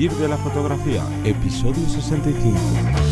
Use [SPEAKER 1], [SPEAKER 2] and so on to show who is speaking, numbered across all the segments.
[SPEAKER 1] Vivir de la fotografía, episodio 65.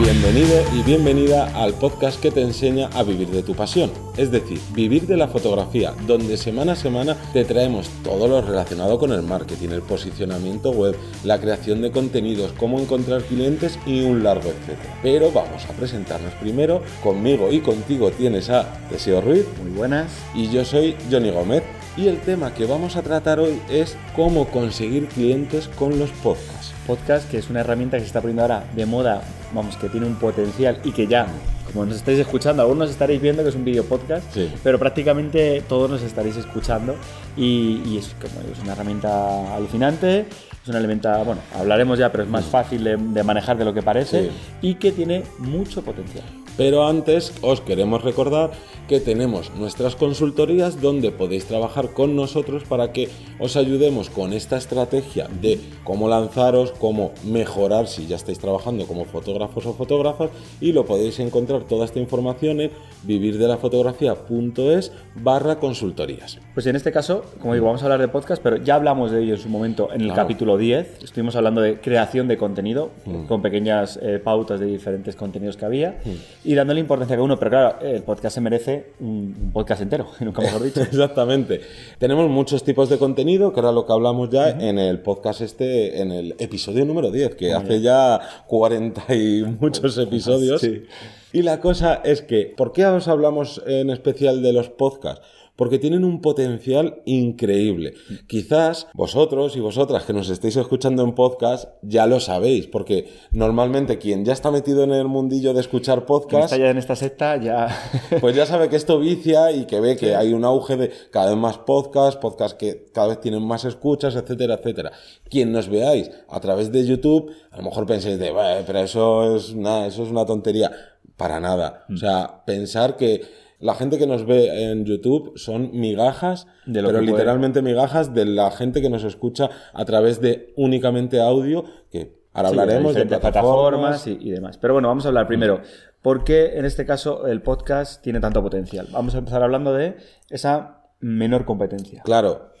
[SPEAKER 1] Bienvenido y bienvenida al podcast que te enseña a vivir de tu pasión, es decir, vivir de la fotografía, donde semana a semana te traemos todo lo relacionado con el marketing, el posicionamiento web, la creación de contenidos, cómo encontrar clientes y un largo etcétera. Pero vamos a presentarnos primero, conmigo y contigo tienes a Deseo Ruiz.
[SPEAKER 2] Muy buenas.
[SPEAKER 1] Y yo soy Johnny Gómez. Y el tema que vamos a tratar hoy es cómo conseguir clientes con los podcasts
[SPEAKER 2] podcast, que es una herramienta que se está poniendo ahora de moda, vamos, que tiene un potencial y que ya, como nos estáis escuchando, algunos nos estaréis viendo que es un video podcast, pero prácticamente todos nos estaréis escuchando y, es, como, es una herramienta alucinante, es una herramienta, bueno, hablaremos ya, pero es más fácil de, manejar de lo que parece y que tiene mucho potencial.
[SPEAKER 1] Pero antes os queremos recordar que tenemos nuestras consultorías donde podéis trabajar con nosotros para que os ayudemos con esta estrategia de cómo lanzaros, cómo mejorar si ya estáis trabajando como fotógrafos o fotógrafas y lo podéis encontrar toda esta información en vivirdelafotografía.es barra consultorías.
[SPEAKER 2] Pues en este caso, como digo, vamos a hablar de podcast, pero ya hablamos de ello en su momento en el capítulo 10. Estuvimos hablando de creación de contenido mm. con pequeñas eh, pautas de diferentes contenidos que había. Mm y dándole importancia a uno. Pero claro, el podcast se merece un podcast entero, nunca mejor dicho.
[SPEAKER 1] Exactamente. Tenemos muchos tipos de contenido, que era lo que hablamos ya en el podcast este, en el episodio número 10, que hace ya 40 y muchos episodios. Sí. Y la cosa es que, ¿por qué os hablamos en especial de los podcasts? Porque tienen un potencial increíble. Quizás vosotros y vosotras que nos estéis escuchando en podcast ya lo sabéis, porque normalmente quien ya está metido en el mundillo de escuchar podcast...
[SPEAKER 2] Está ya en esta secta, ya...
[SPEAKER 1] pues ya sabe que esto vicia y que ve que hay un auge de cada vez más podcasts, podcasts que cada vez tienen más escuchas, etcétera, etcétera. Quien nos veáis a través de YouTube, a lo mejor penséis de, pero eso es, una, eso es una tontería. Para nada. O sea, pensar que la gente que nos ve en YouTube son migajas, pero literalmente migajas de la gente que nos escucha a través de únicamente audio, que ahora hablaremos de, plataformas,
[SPEAKER 2] y, demás. Pero bueno, vamos a hablar primero. ¿Por qué en este caso el podcast tiene tanto potencial? Vamos a empezar hablando de esa menor competencia.
[SPEAKER 1] Claro,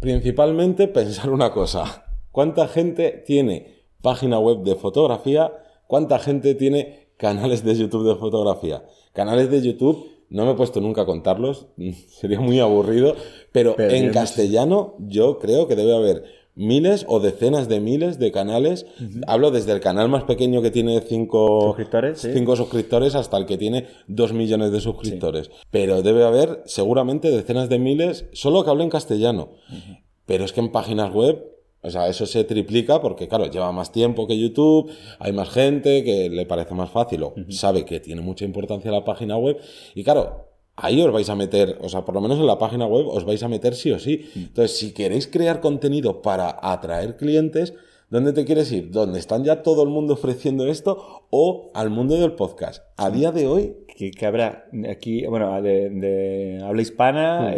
[SPEAKER 1] principalmente pensar una cosa. ¿Cuánta gente tiene página web de fotografía? ¿Cuánta gente tiene canales de YouTube de fotografía? Canales de YouTube no me he puesto nunca a contarlos, sería muy aburrido, pero, en castellano yo creo que debe haber miles o decenas de miles de canales. Hablo desde el canal más pequeño que tiene cinco
[SPEAKER 2] suscriptores,
[SPEAKER 1] cinco suscriptores hasta el que tiene dos millones de suscriptores. Pero debe haber seguramente decenas de miles solo que hablen castellano. Pero es que en páginas web o sea, eso se triplica porque, claro, lleva más tiempo que YouTube, hay más gente que le parece más fácil o sabe que tiene mucha importancia la página web. Y claro, ahí os vais a meter, o sea, por lo menos en la página web os vais a meter sí o sí. Entonces, si queréis crear contenido para atraer clientes, ¿dónde te quieres ir? ¿Dónde están ya todo el mundo ofreciendo esto o al mundo del podcast? A día de hoy
[SPEAKER 2] que, habrá aquí, bueno, de, habla hispana,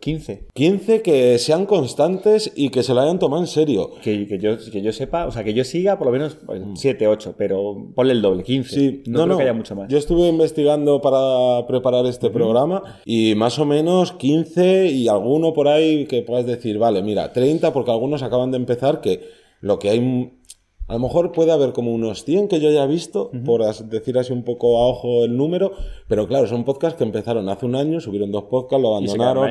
[SPEAKER 2] 15.
[SPEAKER 1] Hmm. 15 eh, que sean constantes y que se lo hayan tomado en serio.
[SPEAKER 2] Que, que, yo, que yo sepa, o sea, que yo siga por lo menos 7, pues, 8, hmm. pero ponle el doble, 15. Sí, no, no, que haya mucho más.
[SPEAKER 1] Yo estuve investigando para preparar este programa y más o menos 15 y alguno por ahí que puedas decir, vale, mira, 30 porque algunos acaban de empezar que lo que hay a lo mejor puede haber como unos 100 que yo haya visto, por decir así un poco a ojo el número, pero claro, son podcasts que empezaron hace un año, subieron dos podcasts, lo abandonaron.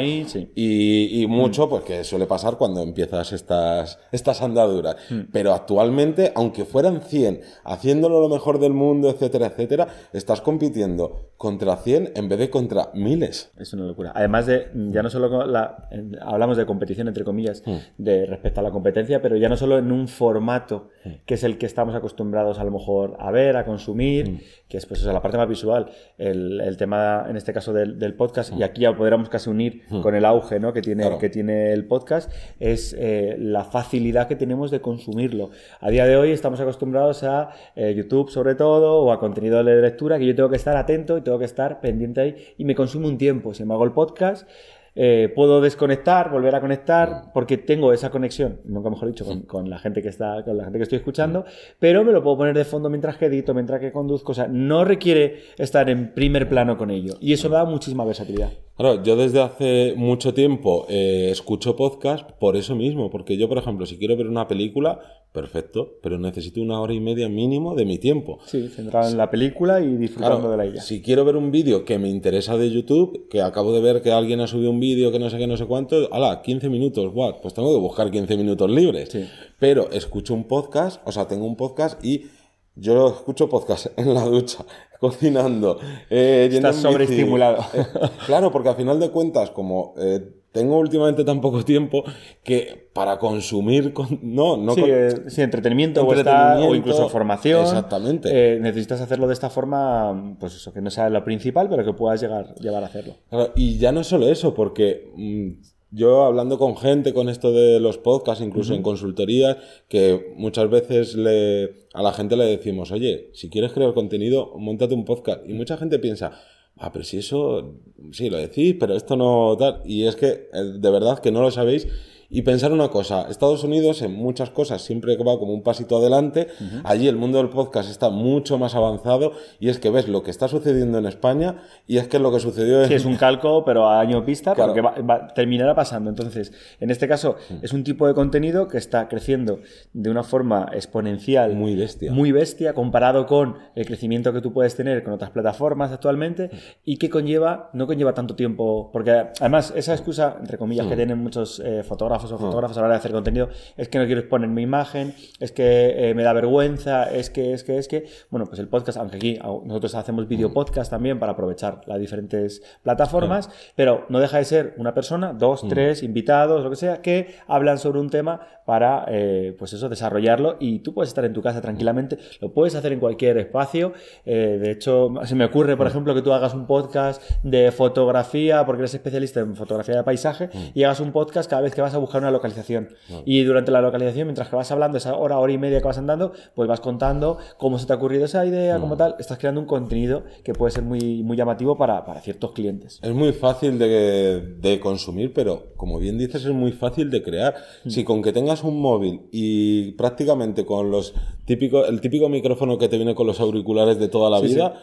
[SPEAKER 1] Y, mucho, pues que suele pasar cuando empiezas estas, estas andaduras. Pero actualmente, aunque fueran 100, haciéndolo lo mejor del mundo, etcétera, etcétera, estás compitiendo contra 100 en vez de contra miles.
[SPEAKER 2] Es una locura. Además de, ya no solo la, hablamos de competición, entre comillas, de respecto a la competencia, pero ya no solo en un formato que es el que estamos acostumbrados a lo mejor a ver, a consumir, mm. que es pues la parte más visual, el, tema en este caso del, podcast, y mm. aquí ya podríamos casi unir mm. con el auge ¿no? que, tiene, que tiene el podcast, es eh, la facilidad que tenemos de consumirlo. A día de hoy estamos acostumbrados a eh, YouTube sobre todo, o a contenido de lectura, que yo tengo que estar atento y tengo que estar pendiente ahí, y me consume un tiempo. Si me hago el podcast, eh, puedo desconectar, volver a conectar, porque tengo esa conexión, nunca mejor dicho, con, la gente que está, con la gente que estoy escuchando, pero me lo puedo poner de fondo mientras que edito, mientras que conduzco, o sea, no requiere estar en primer plano con ello, y eso da muchísima versatilidad.
[SPEAKER 1] Claro, yo desde hace mucho tiempo eh, escucho podcast por eso mismo, porque yo, por ejemplo, si quiero ver una película, perfecto, pero necesito una hora y media mínimo de mi tiempo.
[SPEAKER 2] Sí, centrado en la película y disfrutando
[SPEAKER 1] Claro,
[SPEAKER 2] de la ella.
[SPEAKER 1] Si quiero ver un vídeo que me interesa de YouTube, que acabo de ver que alguien ha subido un vídeo que no sé qué, no sé cuánto, ala, 15 minutos, guau, pues tengo que buscar 15 minutos libres.
[SPEAKER 2] Sí.
[SPEAKER 1] Pero escucho un podcast, o sea, tengo un podcast y yo escucho podcast en la ducha, cocinando, eh,
[SPEAKER 2] Estás sobreestimulado.
[SPEAKER 1] Eh, claro, porque al final de cuentas, como eh, tengo últimamente tan poco tiempo, que para consumir, con- no, no
[SPEAKER 2] sí,
[SPEAKER 1] con-
[SPEAKER 2] eh, sí, entretenimiento, o, está- o
[SPEAKER 1] Entretenimiento,
[SPEAKER 2] incluso formación.
[SPEAKER 1] exactamente.
[SPEAKER 2] Necesitas hacerlo de esta forma, pues eso, que no sea lo principal, pero que puedas llegar, llevar a hacerlo.
[SPEAKER 1] Claro, y ya no solo eso, porque mm, yo hablando con gente con esto de los podcasts, incluso en consultoría, que muchas veces le, a la gente le decimos, oye, si quieres crear contenido, montate un podcast. Y mucha gente piensa, ah, pero si eso, sí, lo decís, pero esto no tal. Y es que eh, de verdad que no lo sabéis. Y pensar una cosa, Estados Unidos en muchas cosas siempre va como un pasito adelante, allí el mundo del podcast está mucho más avanzado y es que ves lo que está sucediendo en España y es que lo que sucedió en,
[SPEAKER 2] Sí, es un calco, pero a año vista,
[SPEAKER 1] Claro.
[SPEAKER 2] porque va- va- terminará pasando. Entonces, en este caso,
[SPEAKER 1] Mm.
[SPEAKER 2] es un tipo de contenido que está creciendo de una forma exponencial.
[SPEAKER 1] Muy bestia.
[SPEAKER 2] Muy bestia, comparado con el crecimiento que tú puedes tener con otras plataformas actualmente
[SPEAKER 1] Mm.
[SPEAKER 2] y que conlleva, no conlleva tanto tiempo. Porque además, esa excusa, entre comillas,
[SPEAKER 1] Mm.
[SPEAKER 2] que tienen muchos eh, fotógrafos o fotógrafos a la hora de hacer contenido, es que no quiero exponer mi imagen, es que eh, me da vergüenza, es que, es que, es que. Bueno, pues el podcast, aunque aquí nosotros hacemos video
[SPEAKER 1] Mm.
[SPEAKER 2] podcast también para aprovechar las diferentes plataformas, pero no deja de ser una persona,
[SPEAKER 1] Mm.
[SPEAKER 2] dos, tres invitados, lo que sea, que hablan sobre un tema para, eh, pues eso, desarrollarlo y tú puedes estar en tu casa tranquilamente, lo puedes hacer en cualquier espacio. Eh, de hecho, se me ocurre,
[SPEAKER 1] Mm.
[SPEAKER 2] por ejemplo, que tú hagas un podcast de fotografía, porque eres especialista en fotografía de paisaje,
[SPEAKER 1] Mm.
[SPEAKER 2] y hagas un podcast cada vez que vas a buscar una localización. Y durante la localización, mientras que vas hablando, esa hora, hora y media que vas andando, pues vas contando cómo se te ha ocurrido esa idea,
[SPEAKER 1] Mm.
[SPEAKER 2] como tal, estás creando un contenido que puede ser muy, muy llamativo para, para ciertos clientes.
[SPEAKER 1] Es muy fácil de, de consumir, pero como bien dices, es muy fácil de crear. Si con que tengas un móvil y prácticamente con los típico, el típico micrófono que te viene con los auriculares de toda la
[SPEAKER 2] Sí,
[SPEAKER 1] vida,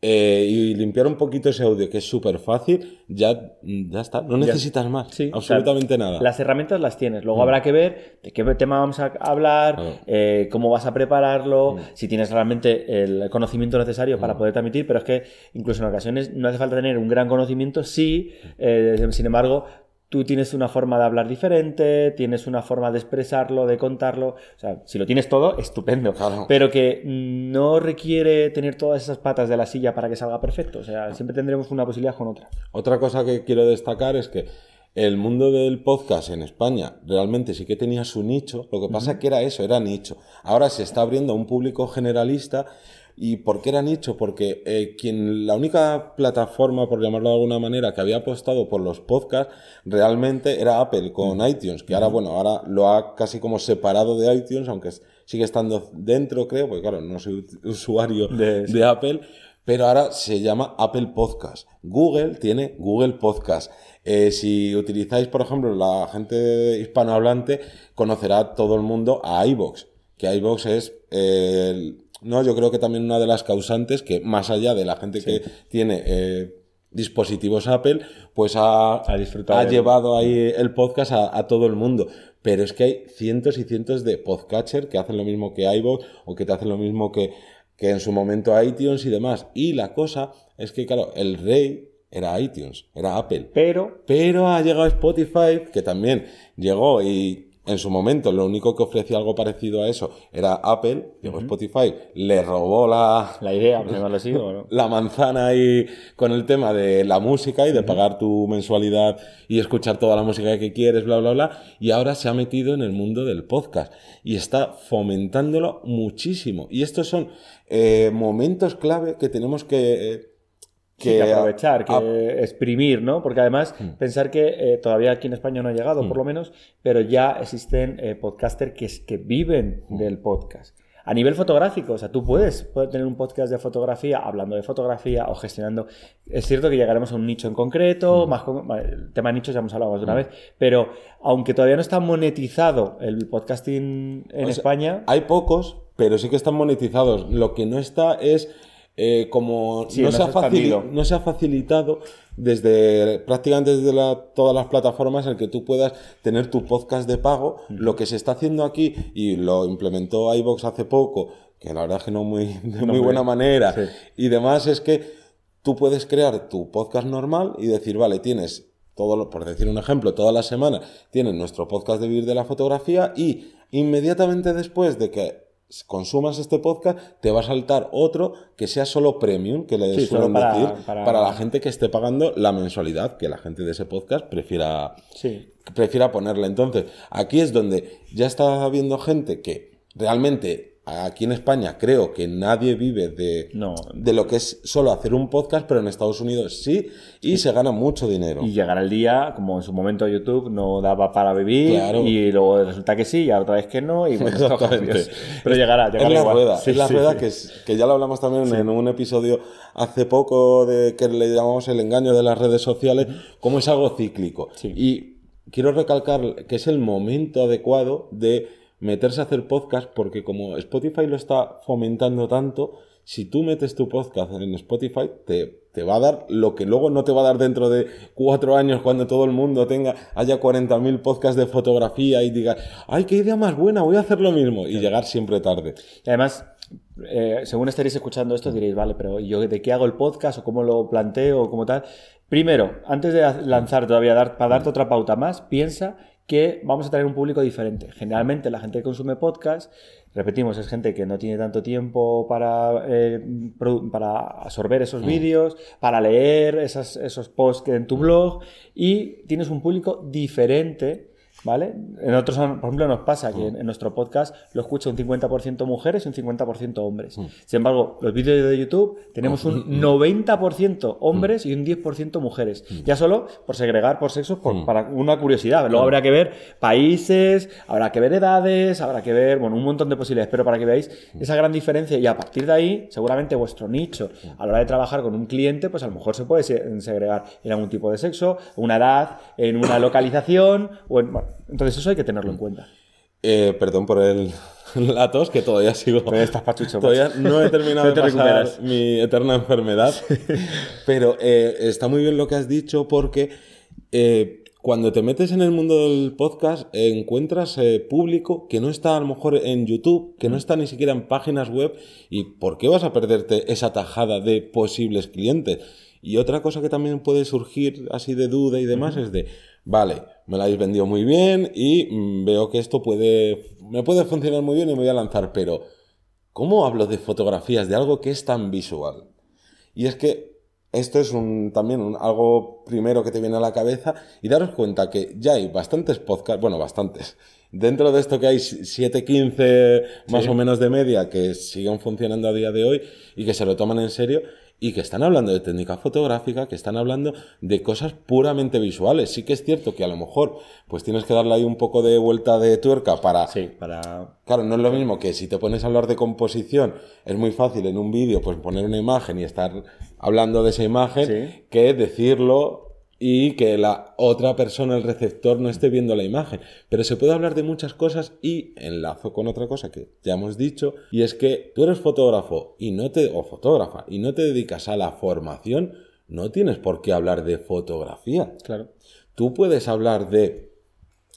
[SPEAKER 1] eh, y limpiar un poquito ese audio, que es súper fácil, ya, ya está. No necesitas más.
[SPEAKER 2] Sí,
[SPEAKER 1] absolutamente nada.
[SPEAKER 2] Las herramientas las tienes. Luego habrá que ver de qué tema vamos a hablar,
[SPEAKER 1] Claro.
[SPEAKER 2] eh, cómo vas a prepararlo, si tienes realmente el conocimiento necesario para poder transmitir, pero es que incluso en ocasiones no hace falta tener un gran conocimiento, sí, eh, sin embargo, tú tienes una forma de hablar diferente, tienes una forma de expresarlo, de contarlo. O sea, si lo tienes todo, estupendo.
[SPEAKER 1] Claro.
[SPEAKER 2] Pero que no requiere tener todas esas patas de la silla para que salga perfecto. O sea, siempre tendremos una posibilidad con otra.
[SPEAKER 1] Otra cosa que quiero destacar es que el mundo del podcast en España realmente sí que tenía su nicho, lo que pasa que era eso, era nicho. Ahora se está abriendo a un público generalista. ¿Y por qué era nicho? Porque eh, quien, la única plataforma, por llamarlo de alguna manera, que había apostado por los podcasts realmente era Apple con iTunes, que ahora, bueno, ahora lo ha casi como separado de iTunes, aunque sigue estando dentro, creo, porque claro, no soy usuario
[SPEAKER 2] De-
[SPEAKER 1] de Apple, pero ahora se llama Apple Podcast. Google tiene Google Podcast. Eh, si utilizáis, por ejemplo, la gente hispanohablante, conocerá todo el mundo a iVoox, que iVoox es, eh, el- no, yo creo que también una de las causantes que más allá de la gente que tiene eh, dispositivos Apple, pues ha,
[SPEAKER 2] Ha disfrutado
[SPEAKER 1] ha llevado ahí el podcast a, a todo el mundo. Pero es que hay cientos y cientos de podcatcher que hacen lo mismo que iVoox o que te hacen lo mismo que, que en su momento iTunes y demás. Y la cosa es que, claro, el rey era iTunes, era Apple.
[SPEAKER 2] Pero
[SPEAKER 1] Pero ha llegado Spotify, que también llegó y en su momento lo único que ofrecía algo parecido a eso era Apple. Llegó Spotify, le robó la,
[SPEAKER 2] la idea, así, no.
[SPEAKER 1] la manzana ahí con el tema de la música y de pagar tu mensualidad y escuchar toda la música que quieres, bla, bla, bla. Y ahora se ha metido en el mundo del podcast y está fomentándolo muchísimo. Y estos son eh, momentos clave que tenemos que... eh,
[SPEAKER 2] Sí, que aprovechar, que
[SPEAKER 1] a-
[SPEAKER 2] exprimir, ¿no? Porque además, pensar que eh, todavía aquí en España no ha llegado, por lo menos, pero ya existen eh, podcasters que, que viven
[SPEAKER 1] Hmm.
[SPEAKER 2] del podcast. A nivel fotográfico, o sea, tú puedes, puedes tener un podcast de fotografía, hablando de fotografía o gestionando. Es cierto que llegaremos a un nicho en concreto, más con- el tema de nichos ya hemos hablado más de una vez, pero aunque todavía no está monetizado el podcasting en
[SPEAKER 1] O sea,
[SPEAKER 2] España,
[SPEAKER 1] Hay pocos, pero sí que están monetizados. Lo que no está es eh, como
[SPEAKER 2] Sí,
[SPEAKER 1] no, se ha no se facilitado desde prácticamente desde la- todas las plataformas el que tú puedas tener tu podcast de pago. Lo que se está haciendo aquí y lo implementó iVox hace poco, que la verdad es que no muy, de muy
[SPEAKER 2] muy
[SPEAKER 1] buena
[SPEAKER 2] bien.
[SPEAKER 1] manera,
[SPEAKER 2] Sí.
[SPEAKER 1] y demás es que tú puedes crear tu podcast normal y decir, vale, tienes todo, lo- por decir un ejemplo, toda la semana tienes nuestro podcast de Vivir de la Fotografía y inmediatamente después de que consumas este podcast, te va a saltar otro que sea solo premium, que le
[SPEAKER 2] Sí,
[SPEAKER 1] suelen
[SPEAKER 2] para-
[SPEAKER 1] decir,
[SPEAKER 2] para-
[SPEAKER 1] para... la gente que esté pagando la mensualidad, que la gente de ese podcast prefiera,
[SPEAKER 2] Sí.
[SPEAKER 1] prefiera ponerle. Entonces, aquí es donde ya está habiendo gente que realmente aquí en España creo que nadie vive de,
[SPEAKER 2] No.
[SPEAKER 1] de lo que es solo hacer un podcast, pero en Estados Unidos sí, y se gana mucho dinero.
[SPEAKER 2] Y llegará el día, como en su momento YouTube no daba para vivir,
[SPEAKER 1] Claro.
[SPEAKER 2] y luego resulta que sí, y otra vez que no, y bueno,
[SPEAKER 1] Exactamente.
[SPEAKER 2] Pero llegará, llegará
[SPEAKER 1] es la
[SPEAKER 2] igual.
[SPEAKER 1] rueda,
[SPEAKER 2] Sí,
[SPEAKER 1] es la
[SPEAKER 2] sí,
[SPEAKER 1] rueda. Que, ya lo hablamos también en un episodio hace poco de que le llamamos el engaño de las redes sociales, como es algo cíclico. Y quiero recalcar que es el momento adecuado de meterse a hacer podcast porque como Spotify lo está fomentando tanto, si tú metes tu podcast en Spotify, te, te va a dar lo que luego no te va a dar dentro de cuatro años cuando todo el mundo tenga, haya 40.000 podcasts de fotografía y diga, ay, qué idea más buena, voy a hacer lo mismo y llegar siempre tarde.
[SPEAKER 2] Y además, eh, según estaréis escuchando esto, diréis, vale, pero ¿yo de qué hago el podcast o cómo lo planteo o cómo tal? Primero, antes de lanzar todavía, dar, para darte otra pauta más, piensa que vamos a tener un público diferente. Generalmente la gente que consume podcast, repetimos, es gente que no tiene tanto tiempo para, eh, para absorber esos vídeos, para leer esas- esos posts que en tu blog y tienes un público diferente ¿Vale? En otros, por ejemplo, nos pasa que en, en nuestro podcast lo escucha un 50% mujeres y un 50% hombres. Sin embargo, los vídeos de YouTube tenemos un 90% hombres y un 10% mujeres. Ya solo por segregar por sexos, por- para una curiosidad. Luego habrá que ver países, habrá que ver edades, habrá que ver, bueno, un montón de posibilidades. Pero para que veáis esa gran diferencia y a partir de ahí, seguramente vuestro nicho, a la hora de trabajar con un cliente, pues a lo mejor se puede se- segregar en algún tipo de sexo, una edad, en una localización, o en, bueno, entonces eso hay que tenerlo en cuenta.
[SPEAKER 1] Eh, perdón por el, la tos, que todavía sigo.
[SPEAKER 2] Todavía estás pachucho,
[SPEAKER 1] Todavía no he terminado
[SPEAKER 2] No
[SPEAKER 1] de pasar
[SPEAKER 2] recuperas.
[SPEAKER 1] mi eterna enfermedad. Pero eh, está muy bien lo que has dicho porque eh, cuando te metes en el mundo del podcast encuentras público que no está a lo mejor en YouTube, que no está ni siquiera en páginas web. ¿Y por qué vas a perderte esa tajada de posibles clientes? Y otra cosa que también puede surgir así de duda y demás es de, vale, me la habéis vendido muy bien y veo que esto puede, me puede funcionar muy bien y me voy a lanzar, pero ¿cómo hablo de fotografías, de algo que es tan visual? Y es que esto es un, también un- algo primero que te viene a la cabeza y daros cuenta que ya hay bastantes podcasts, bueno, bastantes. Dentro de esto que hay 7, 15 más o menos de media que siguen funcionando a día de hoy y que se lo toman en serio y que están hablando de técnica fotográfica, que están hablando de cosas puramente visuales. Sí que es cierto que a lo mejor pues tienes que darle ahí un poco de vuelta de tuerca para
[SPEAKER 2] Sí, para...
[SPEAKER 1] Claro, no es lo mismo que si te pones a hablar de composición, es muy fácil en un vídeo pues poner una imagen y estar hablando de esa imagen
[SPEAKER 2] Sí.
[SPEAKER 1] que decirlo y que la otra persona, el receptor, no esté viendo la imagen. Pero se puede hablar de muchas cosas y enlazo con otra cosa que ya hemos dicho, y es que tú eres fotógrafo y no te, o fotógrafa y no te dedicas a la formación, no tienes por qué hablar de fotografía.
[SPEAKER 2] Claro.
[SPEAKER 1] Tú puedes hablar de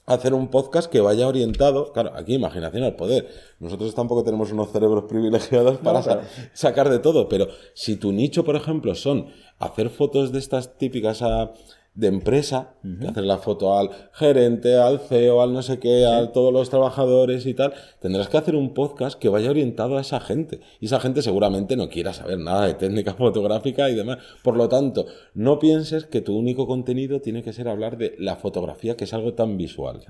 [SPEAKER 1] hacer un podcast que vaya orientado, claro, aquí imaginación al poder. Nosotros tampoco tenemos unos cerebros privilegiados para
[SPEAKER 2] claro.
[SPEAKER 1] sacar de todo, pero si tu nicho, por ejemplo, son hacer fotos de estas típicas a- de empresa, de hacer la foto al gerente, al CEO, al no sé qué, a todos los trabajadores y tal, tendrás que hacer un podcast que vaya orientado a esa gente. Y esa gente seguramente no quiera saber nada de técnica fotográfica y demás. Por lo tanto, no pienses que tu único contenido tiene que ser hablar de la fotografía, que es algo tan visual.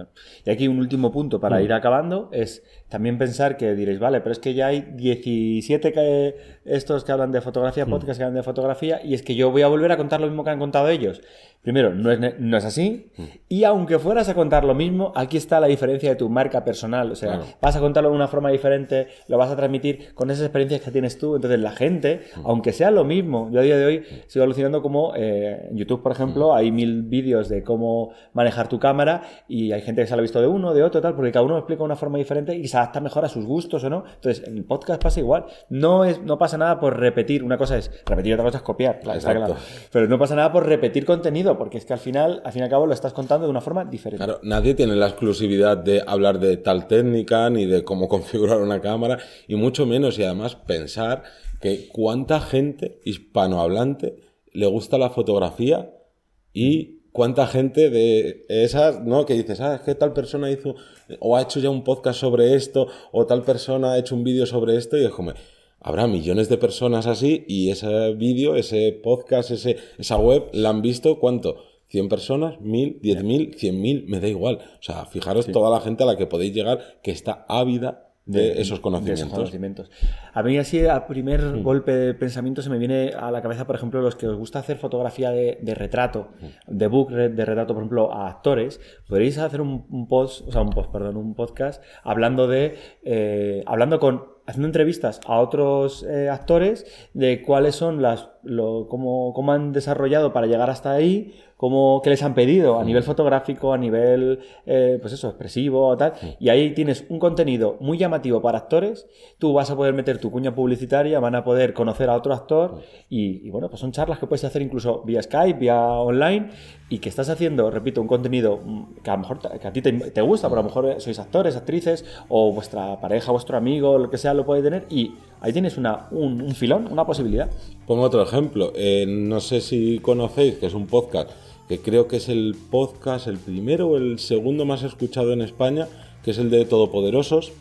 [SPEAKER 2] Y aquí un último punto para
[SPEAKER 1] Mm.
[SPEAKER 2] ir acabando es también pensar que diréis, vale, pero es que ya hay 17 que, estos que hablan de
[SPEAKER 1] Mm.
[SPEAKER 2] fotografía, podcast que hablan de fotografía, y es que yo voy a volver a contar lo mismo que han contado ellos. primero, no es, no es así.
[SPEAKER 1] Mm.
[SPEAKER 2] Y aunque fueras a contar lo mismo, aquí está la diferencia de tu marca personal. O sea, vas a contarlo de una forma diferente, lo vas a transmitir con esas experiencias que tienes tú. Entonces, la gente,
[SPEAKER 1] Mm.
[SPEAKER 2] aunque sea lo mismo, yo a día de hoy sigo alucinando como eh, en YouTube, por ejemplo, hay mil vídeos de cómo manejar tu cámara y hay gente que se lo ha visto de uno, de otro, tal, porque cada uno explica de una forma diferente y se adapta mejor a sus gustos o no. Entonces, en el podcast pasa igual. No, es, no pasa nada por repetir. Una cosa es repetir, otra cosa es copiar. claro, está claro. Pero no pasa nada por repetir contenido, porque es que al final, al fin y al cabo, lo estás contando de una forma diferente.
[SPEAKER 1] Claro, nadie tiene la exclusividad de hablar de tal técnica ni de cómo configurar una cámara y mucho menos y además pensar que cuánta gente hispanohablante le gusta la fotografía y cuánta gente de esas, ¿no? Que dices, ah, es que tal persona hizo o ha hecho ya un podcast sobre esto o tal persona ha hecho un vídeo sobre esto y es como, habrá millones de personas así y ese vídeo, ese podcast, ese, esa web la han visto cuánto? 100 personas, 1000, 10000, 100.000, me da igual. O sea, fijaros toda la gente a la que podéis llegar que está ávida de, esos conocimientos.
[SPEAKER 2] de esos conocimientos. A mí así, a primer golpe de pensamiento se me viene a la cabeza, por ejemplo, los que os gusta hacer fotografía de, de retrato, de book de retrato, por ejemplo, a actores, podréis hacer un, un post, o sea, un post, perdón, un podcast hablando de, eh, hablando con, haciendo entrevistas a otros eh, actores de cuáles son las, lo, cómo, cómo han desarrollado para llegar hasta ahí, cómo, qué les han pedido a nivel fotográfico, a nivel, eh, pues eso, expresivo, tal. Y ahí tienes un contenido muy llamativo para actores. Tú vas a poder meter tu cuña publicitaria, van a poder conocer a otro actor. Y, y bueno, pues son charlas que puedes hacer incluso vía Skype, vía online. Y que estás haciendo, repito, un contenido mm, que a lo mejor que a ti te, te gusta, pero a lo mejor sois actores, actrices, o vuestra pareja, vuestro amigo, lo que sea, lo puede tener. Y ahí tienes una, un, un filón, una posibilidad.
[SPEAKER 1] Pongo otro ejemplo. Eh, no sé si conocéis que es un podcast que creo que es el podcast, el primero o el segundo más escuchado en España, que es el de Todopoderosos.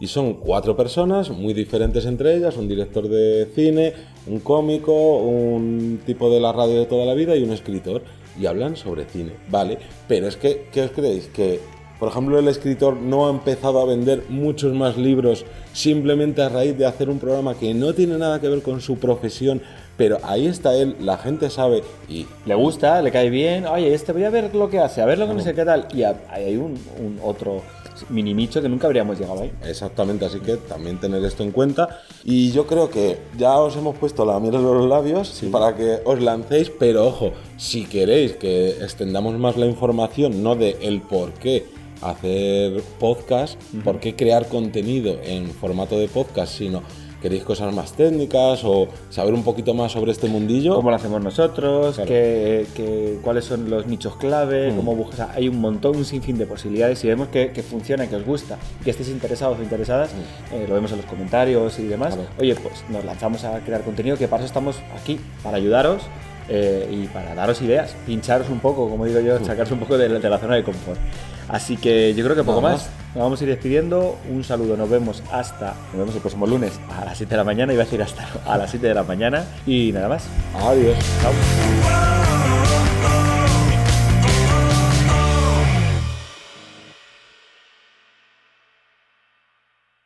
[SPEAKER 1] Y son cuatro personas muy diferentes entre ellas, un director de cine, un cómico, un tipo de la radio de toda la vida y un escritor. Y hablan sobre cine, ¿vale? Pero es que, ¿qué os creéis? Que, por ejemplo, el escritor no ha empezado a vender muchos más libros simplemente a raíz de hacer un programa que no tiene nada que ver con su profesión, pero ahí está él, la gente sabe y
[SPEAKER 2] Le gusta, le cae bien. Oye, este voy a ver lo que hace, a ver lo que no sé qué tal. Y hay un, un otro mini nicho que nunca habríamos llegado ahí.
[SPEAKER 1] Exactamente, así que también tener esto en cuenta. Y yo creo que ya os hemos puesto la miel en los labios para que os lancéis, pero ojo, si queréis que extendamos más la información, no de el por qué hacer podcast, por qué crear contenido en formato de podcast, sino queréis cosas más técnicas o saber un poquito más sobre este mundillo.
[SPEAKER 2] ¿Cómo lo hacemos nosotros?
[SPEAKER 1] Claro.
[SPEAKER 2] qué- qué- ¿Cuáles son los nichos clave? ¿Cómo buscas? o sea, hay un montón, un sinfín de posibilidades. Si vemos que, que funciona, que os gusta, que estéis interesados o interesadas, eh, lo vemos en los comentarios y demás.
[SPEAKER 1] Claro.
[SPEAKER 2] Oye, pues nos lanzamos a crear contenido, que para eso estamos aquí, para ayudaros. eh, y para daros ideas, pincharos un poco, como digo yo, sacaros un poco de la zona de confort. Así que yo creo que poco más. Nos vamos a ir despidiendo. Un saludo, nos vemos hasta, nos vemos el próximo lunes a las 7 de la mañana, iba a decir hasta a las 7 de la mañana. Y nada más.
[SPEAKER 1] Adiós.
[SPEAKER 2] Chao.